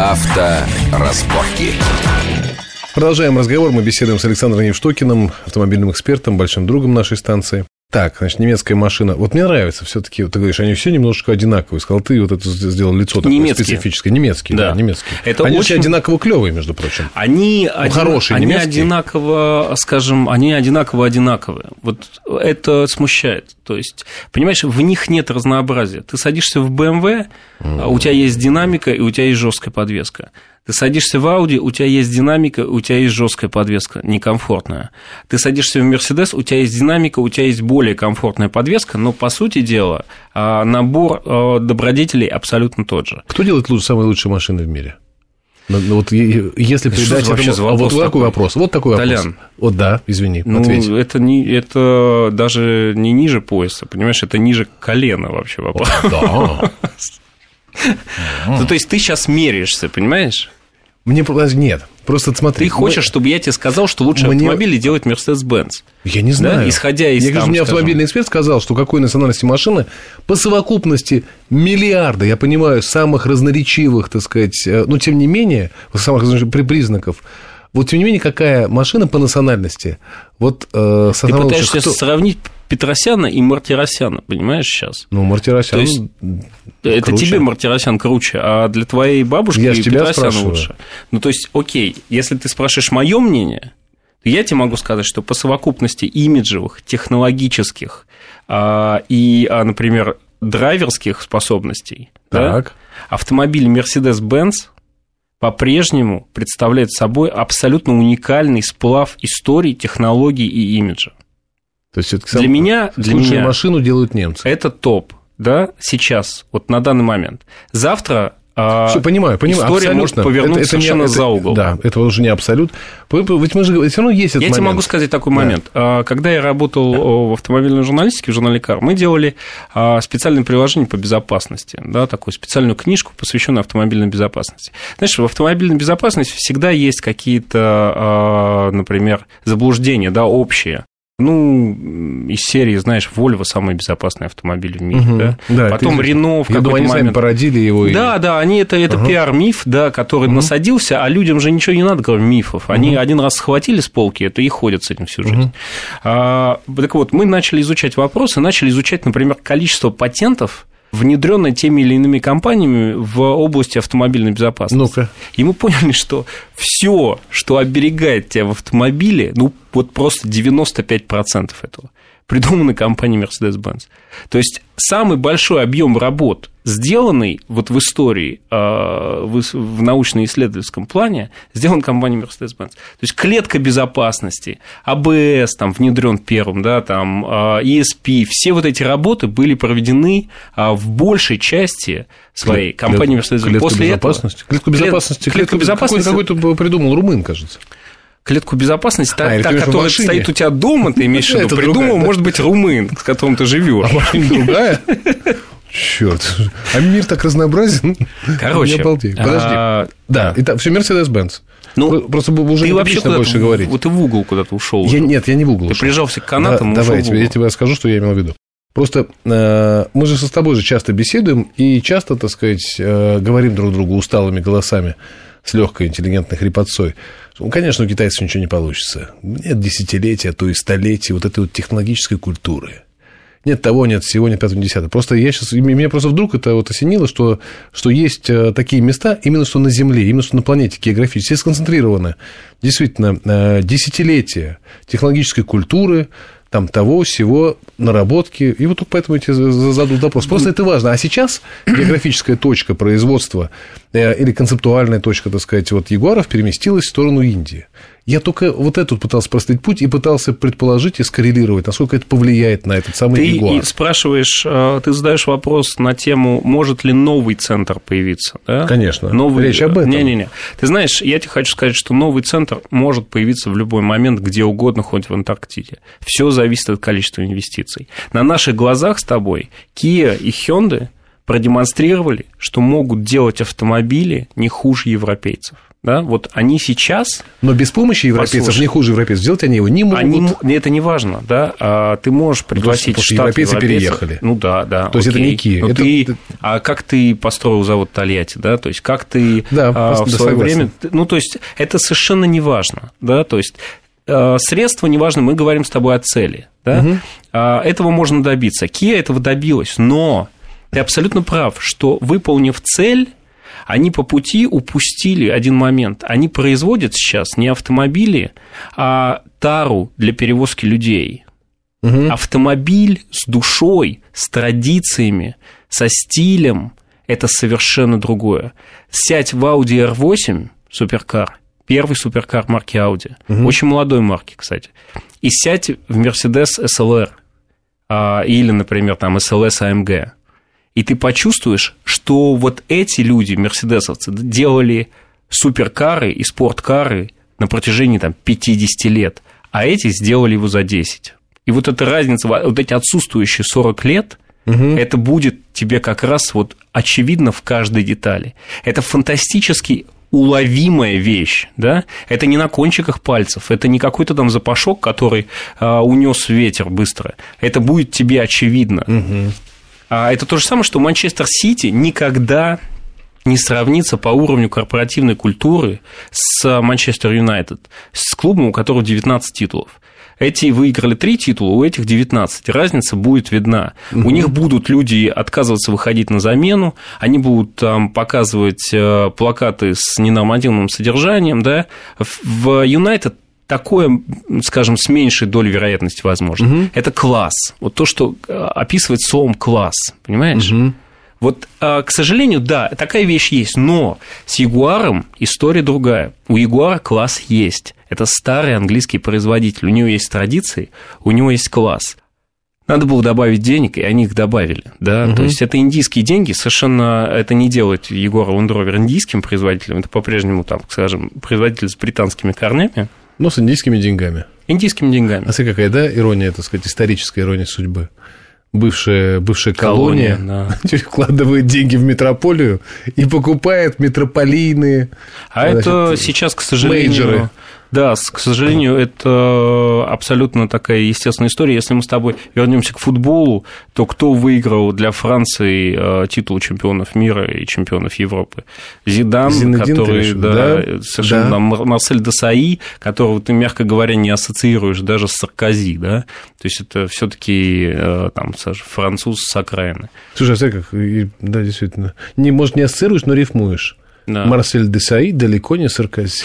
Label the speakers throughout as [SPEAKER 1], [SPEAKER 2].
[SPEAKER 1] Авторазборки.
[SPEAKER 2] Продолжаем разговор. Мы беседуем с Александром Евштокиным, автомобильным экспертом, большим другом нашей станции. Так, значит, немецкая машина. Вот мне нравится все-таки, вот ты говоришь, они все немножко одинаковые. Сказал, ты вот это сделал лицо такое
[SPEAKER 3] Немецкие.
[SPEAKER 2] специфическое. Немецкие, да,
[SPEAKER 3] Да.
[SPEAKER 2] немецкие.
[SPEAKER 3] Это
[SPEAKER 2] они
[SPEAKER 3] очень-
[SPEAKER 2] все одинаково клевые, между прочим.
[SPEAKER 3] Они, один-
[SPEAKER 2] хорошие
[SPEAKER 3] они
[SPEAKER 2] немецкие.
[SPEAKER 3] одинаково, скажем, они одинаково одинаковые. Вот это смущает. То есть, понимаешь, в них нет разнообразия. Ты садишься в BMW, а у тебя есть динамика и у тебя есть жесткая подвеска. Ты садишься в Audi, у тебя есть динамика, у тебя есть жесткая подвеска, некомфортная. Ты садишься в Mercedes, у тебя есть динамика, у тебя есть более комфортная подвеска, но по сути дела а, набор а, добродетелей абсолютно тот же.
[SPEAKER 2] Кто делает лучше, самые лучшие машины в мире? Ну, ну, вот если
[SPEAKER 3] Что это вообще
[SPEAKER 2] этому- а
[SPEAKER 3] вопрос
[SPEAKER 2] вот такой
[SPEAKER 3] такой?
[SPEAKER 2] вопрос, вот такой вопрос.
[SPEAKER 3] Толян.
[SPEAKER 2] Вот да, извини,
[SPEAKER 3] Ну,
[SPEAKER 2] ответь.
[SPEAKER 3] это, не, это даже не ниже пояса, понимаешь, это ниже колена вообще вопрос.
[SPEAKER 2] Да.
[SPEAKER 3] Ну, то есть ты сейчас меряешься, понимаешь?
[SPEAKER 2] Мне подожди, нет, просто смотри.
[SPEAKER 3] Ты хочешь, чтобы я тебе сказал, что лучше
[SPEAKER 2] Мне-
[SPEAKER 3] автомобили делать Mercedes-Benz.
[SPEAKER 2] Я не знаю.
[SPEAKER 3] Да, исходя из
[SPEAKER 2] Я
[SPEAKER 3] там,
[SPEAKER 2] мне
[SPEAKER 3] скажем-
[SPEAKER 2] автомобильный эксперт сказал, что какой национальности машины по совокупности миллиарда, я понимаю, самых разноречивых, так сказать, э, но тем не менее, самых признаков, вот тем не менее, какая машина по национальности? Вот э,
[SPEAKER 3] Ты пытаешься
[SPEAKER 2] кто-
[SPEAKER 3] сравнить Петросяна и Мартиросяна, понимаешь, сейчас?
[SPEAKER 2] Ну, Мартиросян.
[SPEAKER 3] То есть, Это
[SPEAKER 2] круче.
[SPEAKER 3] тебе Мартиросян круче, а для твоей бабушки
[SPEAKER 2] Я тебя
[SPEAKER 3] Петросян
[SPEAKER 2] спрашиваю.
[SPEAKER 3] лучше. Ну, то есть, окей, если ты спрашиваешь мое мнение, то я тебе могу сказать, что по совокупности имиджевых, технологических а, и, а, например, драйверских способностей, да,
[SPEAKER 2] Так.
[SPEAKER 3] автомобиль Mercedes-Benz по-прежнему представляет собой абсолютно уникальный сплав истории, технологий и имиджа.
[SPEAKER 2] То есть, всё-таки
[SPEAKER 3] Для меня, для меня
[SPEAKER 2] машину делают немцы.
[SPEAKER 3] это топ, да, сейчас, вот на данный момент. Завтра а,
[SPEAKER 2] Все, понимаю, понимаю.
[SPEAKER 3] история
[SPEAKER 2] абсолютно.
[SPEAKER 3] может повернуться
[SPEAKER 2] не-
[SPEAKER 3] совершенно за угол.
[SPEAKER 2] Да, это уже не абсолют. Ведь мы же все равно есть этот
[SPEAKER 3] Я тебе
[SPEAKER 2] момент.
[SPEAKER 3] могу сказать такой
[SPEAKER 2] Да.
[SPEAKER 3] момент. А, Когда я работал в автомобильной журналистике, в журнале «Кар», мы делали а, специальное приложение по безопасности, да, такую специальную книжку, посвященную автомобильной безопасности. Знаешь, в автомобильной безопасности всегда есть какие-то, например, заблуждения, да, общие. Ну, из серии, знаешь, Volvo самый безопасный автомобиль в мире,
[SPEAKER 2] Мгм.
[SPEAKER 3] да?
[SPEAKER 2] Да,
[SPEAKER 3] Потом. Renault в
[SPEAKER 2] думаю,
[SPEAKER 3] какой-то
[SPEAKER 2] они сами
[SPEAKER 3] момент...
[SPEAKER 2] породили его. и-
[SPEAKER 3] Да, да, они это, это
[SPEAKER 2] Ага.
[SPEAKER 3] пиар-миф, да, который насадился, а людям же ничего не надо, кроме мифов. Они один раз схватили с полки это и ходят с этим всю жизнь. А, так вот, мы начали изучать вопросы, начали изучать, например, количество патентов, внедренное теми или иными компаниями в области автомобильной безопасности.
[SPEAKER 2] Ну-ка.
[SPEAKER 3] И мы поняли, что все, что оберегает тебя в автомобиле, ну, вот просто 95% этого, придуманы компанией Mercedes-Benz. То есть самый большой объем работ, сделанный вот в истории, э, в научно-исследовательском плане, сделан компанией Mercedes-Benz. То есть клетка безопасности, АБС там внедрен первым, да, там ESP, все вот эти работы были проведены а, в большей части своей компанией Mercedes-Benz.
[SPEAKER 2] Клетка
[SPEAKER 3] После этого-
[SPEAKER 2] безопасности. Клетку
[SPEAKER 3] Клет-
[SPEAKER 2] безопасности.
[SPEAKER 3] клетка безопасности-
[SPEAKER 2] Какой-то придумал румын, кажется.
[SPEAKER 3] Клетку безопасности, та,
[SPEAKER 2] А,
[SPEAKER 3] та, которая
[SPEAKER 2] машине?
[SPEAKER 3] стоит у тебя дома, ты имеешь в виду, придумал,
[SPEAKER 2] другая, да?
[SPEAKER 3] может быть, румын, с которым ты живешь.
[SPEAKER 2] А машина другая? Черт. А мир так разнообразен.
[SPEAKER 3] Короче,
[SPEAKER 2] Я обалдею. Подожди.
[SPEAKER 3] а,
[SPEAKER 2] Да, итак, все Mercedes-Benz.
[SPEAKER 3] Ну,
[SPEAKER 2] Просто уже
[SPEAKER 3] ты
[SPEAKER 2] не
[SPEAKER 3] вообще
[SPEAKER 2] больше говорить.
[SPEAKER 3] Вот ты в угол куда-то ушел.
[SPEAKER 2] Я, нет, я не в угол.
[SPEAKER 3] Ты
[SPEAKER 2] ушел.
[SPEAKER 3] прижался к канатам
[SPEAKER 2] Да, Давай, я тебе, я тебе скажу, что я имел в виду. Просто э, мы же с тобой же часто беседуем и часто, так сказать, э, говорим друг другу усталыми голосами с легкой интеллигентной хрипотцой. Ну, конечно, у китайцев ничего не получится. Нет десятилетия, а то и столетия вот этой вот технологической культуры. Нет того, нет всего, нет пятого, десятого. Просто я сейчас, меня просто вдруг это вот осенило, что, что есть э, такие места, именно что на Земле, именно что на планете географически, все сконцентрированы действительно э, десятилетия технологической культуры, там того, всего, наработки. И вот поэтому я тебе за- за- задал вопрос. Просто это важно. А сейчас географическая точка производства э, или концептуальная точка, так сказать, вот Ягуаров переместилась в сторону Индии. Я только вот этот пытался проследить путь и пытался предположить и скоррелировать, насколько это повлияет на этот самый
[SPEAKER 3] Ты
[SPEAKER 2] Ягуар.
[SPEAKER 3] и спрашиваешь, э, ты задаешь вопрос на тему, может ли новый центр появиться, да?
[SPEAKER 2] Конечно.
[SPEAKER 3] Новый...
[SPEAKER 2] Речь об этом.
[SPEAKER 3] Не-не-не. Ты знаешь, я тебе хочу сказать, что новый центр может появиться в любой момент, где угодно, хоть в Антарктиде. Все зависит от количества инвестиций. На наших глазах с тобой Kia и Hyundai продемонстрировали, что могут делать автомобили не хуже европейцев. Да, вот они сейчас...
[SPEAKER 2] Но без помощи европейцев, послушай, не хуже европейцев, сделать они его не могут.
[SPEAKER 3] Они, это не важно, да, а ты можешь пригласить
[SPEAKER 2] ну, штат европейцы переехали.
[SPEAKER 3] Ну да, да.
[SPEAKER 2] То есть окей. это не Киев.
[SPEAKER 3] Ну,
[SPEAKER 2] это...
[SPEAKER 3] Ты, а как ты построил завод Тольятти, да, то есть как ты да, а, в свое время... Ну, то есть это совершенно не важно, да, то есть а, средства неважно, мы говорим с тобой о цели, да, угу. этого можно добиться. Kia этого добилась, но ты абсолютно прав, что выполнив цель они по пути упустили один момент. Они производят сейчас не автомобили, а тару для перевозки людей. Угу. Автомобиль с душой, с традициями, со стилем – это совершенно другое. Сядь в Audi R8 суперкар, первый суперкар марки Audi, угу. очень молодой марки, кстати, и сядь в Mercedes SLR а, или, например, там SLS AMG – и ты почувствуешь, что вот эти люди, мерседесовцы, делали суперкары и спорткары на протяжении там, 50 лет, а эти сделали его за 10. И вот эта разница, вот эти отсутствующие 40 лет, угу. это будет тебе как раз вот очевидно в каждой детали. Это фантастически уловимая вещь, да, это не на кончиках пальцев, это не какой-то там запашок, который а, унес ветер быстро, это будет тебе очевидно. Угу. А это то же самое, что Манчестер Сити никогда не сравнится по уровню корпоративной культуры с Манчестер Юнайтед, с клубом, у которого 19 титулов. Эти выиграли три титула, у этих 19. Разница будет видна. Угу. У них будут люди отказываться выходить на замену, они будут там показывать э, плакаты с ненормативным содержанием. Да? В Юнайтед такое, скажем, с меньшей долей вероятности возможно. Угу. Это класс. Вот то, что э, описывает словом класс, понимаешь? Угу. Вот, а, к сожалению, да, такая вещь есть, но с Ягуаром история другая. У Ягуара класс есть. Это старый английский производитель. У него есть традиции, у него есть класс. Надо было добавить денег, и они их добавили. Да? Угу. То есть это индийские деньги, совершенно это не делает Егора Rover индийским производителем, это по-прежнему, там, скажем, производитель с британскими корнями.
[SPEAKER 2] Но с индийскими деньгами.
[SPEAKER 3] Индийскими деньгами.
[SPEAKER 2] А смотри, какая, да, ирония, так сказать, историческая ирония судьбы. Бывшая, бывшая колония, колония да. вкладывает деньги в метрополию и покупает метрополийные.
[SPEAKER 3] А это сейчас, к сожалению, мейджеры. Да, к сожалению, это абсолютно такая естественная история. Если мы с тобой вернемся к футболу, то кто выиграл для Франции э, титул чемпионов мира и чемпионов Европы? Зидан, Зинедин, который, да, да, совершенно да. Марсель Десаи, которого ты, мягко говоря, не ассоциируешь даже с Саркози, да? То есть это все-таки э, там француз с окраины.
[SPEAKER 2] Слушай, а смотри, как, да, действительно, не, может, не ассоциируешь, но рифмуешь. Да. Марсель Десаи далеко не Саркози.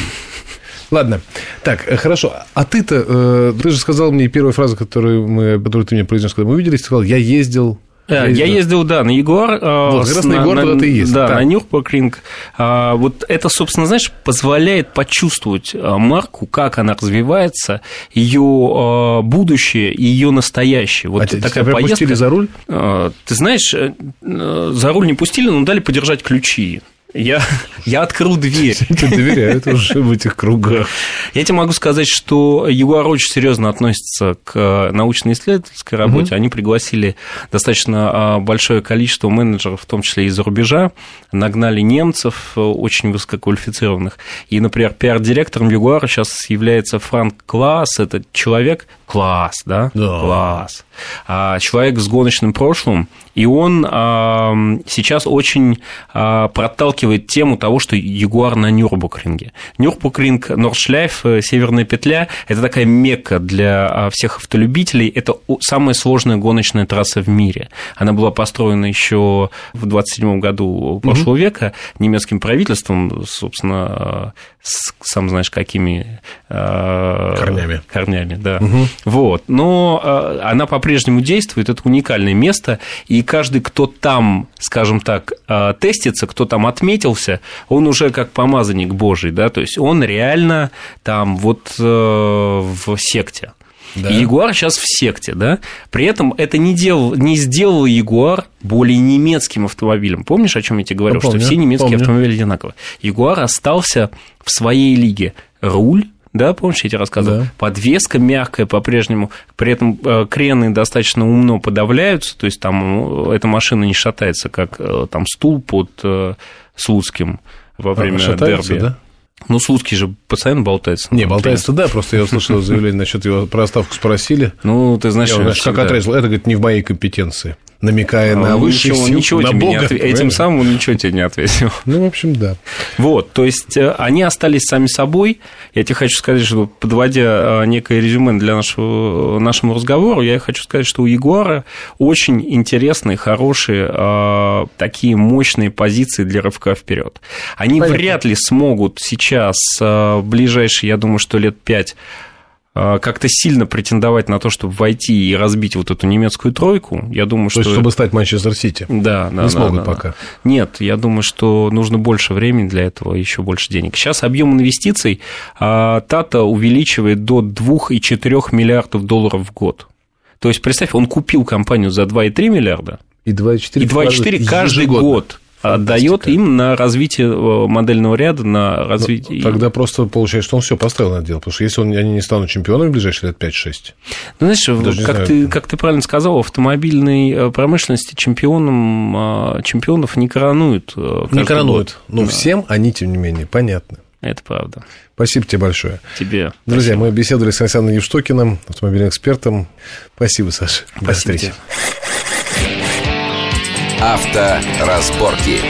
[SPEAKER 2] Ладно. Так, э, хорошо. А ты-то, э, ты же сказал мне первую фразу, которую, мы, которую ты мне произнес, когда мы увиделись, ты сказал, я ездил
[SPEAKER 3] я ездил, я ездил да, на.
[SPEAKER 2] Э, вот, как раз на Егор, куда ты ездил.
[SPEAKER 3] Да, так. на Нюрбургринг. А, вот это, собственно, знаешь, позволяет почувствовать марку, как она развивается, ее будущее и ее настоящее. Вот
[SPEAKER 2] а такая тебя поездка. пустили за руль?
[SPEAKER 3] Ты знаешь, за руль не пустили, но дали подержать ключи. Я, я открыл дверь.
[SPEAKER 2] Тебе доверяют уже в этих кругах.
[SPEAKER 3] Я тебе могу сказать, что Ягуар очень серьезно относится к научно-исследовательской работе. Угу. Они пригласили достаточно а, большое количество менеджеров, в том числе из-за рубежа, нагнали немцев э, очень высококвалифицированных. И, например, пиар-директором Ягуара сейчас является Франк Класс. Это человек, класс, да?
[SPEAKER 2] Да.
[SPEAKER 3] Класс. А, человек с гоночным прошлым, и он а, сейчас очень а, проталкивает тему того, что Ягуар на Нюрбургринге. Нюрбургринг, Нордшляйф, э, Северная петля – это такая мекка для всех автолюбителей. Это самая сложная гоночная трасса в мире. Она была построена еще в 27 году прошлого угу. века немецким правительством, собственно, с, сам знаешь, какими
[SPEAKER 2] корнями.
[SPEAKER 3] Корнями, да. Угу. Вот. Но она по-прежнему действует, это уникальное место, и каждый, кто там, скажем так, э, тестится, кто там отметился, он уже как помазанник Божий, да, то есть он реально там вот э, в секте. Да. И Ягуар сейчас в секте, да. При этом это не, делал, не сделал Ягуар более немецким автомобилем. Помнишь, о чем я тебе говорил,
[SPEAKER 2] помню,
[SPEAKER 3] что все немецкие
[SPEAKER 2] помню.
[SPEAKER 3] автомобили одинаковые? Ягуар остался в своей лиге. Руль, да, помнишь, я тебе рассказывал? Да. Подвеска мягкая по-прежнему, при этом э, крены достаточно умно подавляются, то есть там э, эта машина не шатается, как э, там стул под Слуцким во время а, дерби.
[SPEAKER 2] Да?
[SPEAKER 3] Ну, Слуцкий же постоянно болтается.
[SPEAKER 2] Не, болтается, да, просто я услышал заявление насчет его про отставку спросили.
[SPEAKER 3] Ну, ты знаешь,
[SPEAKER 2] я, значит, как отрезал, это, говорит, не в моей компетенции намекая на высшие
[SPEAKER 3] ничего,
[SPEAKER 2] сил,
[SPEAKER 3] ничего
[SPEAKER 2] на
[SPEAKER 3] тебе
[SPEAKER 2] Бога.
[SPEAKER 3] Не отв... Этим самым он ничего тебе не ответил.
[SPEAKER 2] Ну, в общем, да.
[SPEAKER 3] Вот, то есть э, они остались сами собой. Я тебе хочу сказать, что подводя э, некое резюме для нашего, нашему разговору, я хочу сказать, что у Ягуара очень интересные, хорошие, э, такие мощные позиции для рывка вперед. Они Понятно. вряд ли смогут сейчас, ближайшие, я думаю, что лет пять как-то сильно претендовать на то, чтобы войти и разбить вот эту немецкую тройку, я думаю,
[SPEAKER 2] то
[SPEAKER 3] что...
[SPEAKER 2] Есть, чтобы стать Манчестер Сити?
[SPEAKER 3] Да, да.
[SPEAKER 2] Не
[SPEAKER 3] да,
[SPEAKER 2] смогут
[SPEAKER 3] да,
[SPEAKER 2] пока?
[SPEAKER 3] Нет, я думаю, что нужно больше времени для этого, еще больше денег. Сейчас объем инвестиций Тата увеличивает до 2,4 миллиардов долларов в год. То есть, представь, он купил компанию за 2,3 миллиарда,
[SPEAKER 2] и 2,4
[SPEAKER 3] и 2,4 каждый год отдает им на развитие э, модельного ряда, на развитие...
[SPEAKER 2] Но тогда просто получается, что он все построил на дело, потому что если он, они не станут чемпионами в ближайшие лет 5-6...
[SPEAKER 3] Ну, знаешь, как ты, как ты правильно сказал, автомобильной э, промышленности чемпионом, а, чемпионов не коронуют.
[SPEAKER 2] Э, не коронуют, но да. всем они, тем не менее, понятны.
[SPEAKER 3] Это правда.
[SPEAKER 2] Спасибо тебе большое.
[SPEAKER 3] Тебе.
[SPEAKER 2] Друзья,
[SPEAKER 3] спасибо.
[SPEAKER 2] мы беседовали с Александром Евштокиным, автомобильным экспертом. Спасибо, Саша.
[SPEAKER 3] Спасибо
[SPEAKER 2] До встречи.
[SPEAKER 3] Тебе.
[SPEAKER 1] Авторазборки.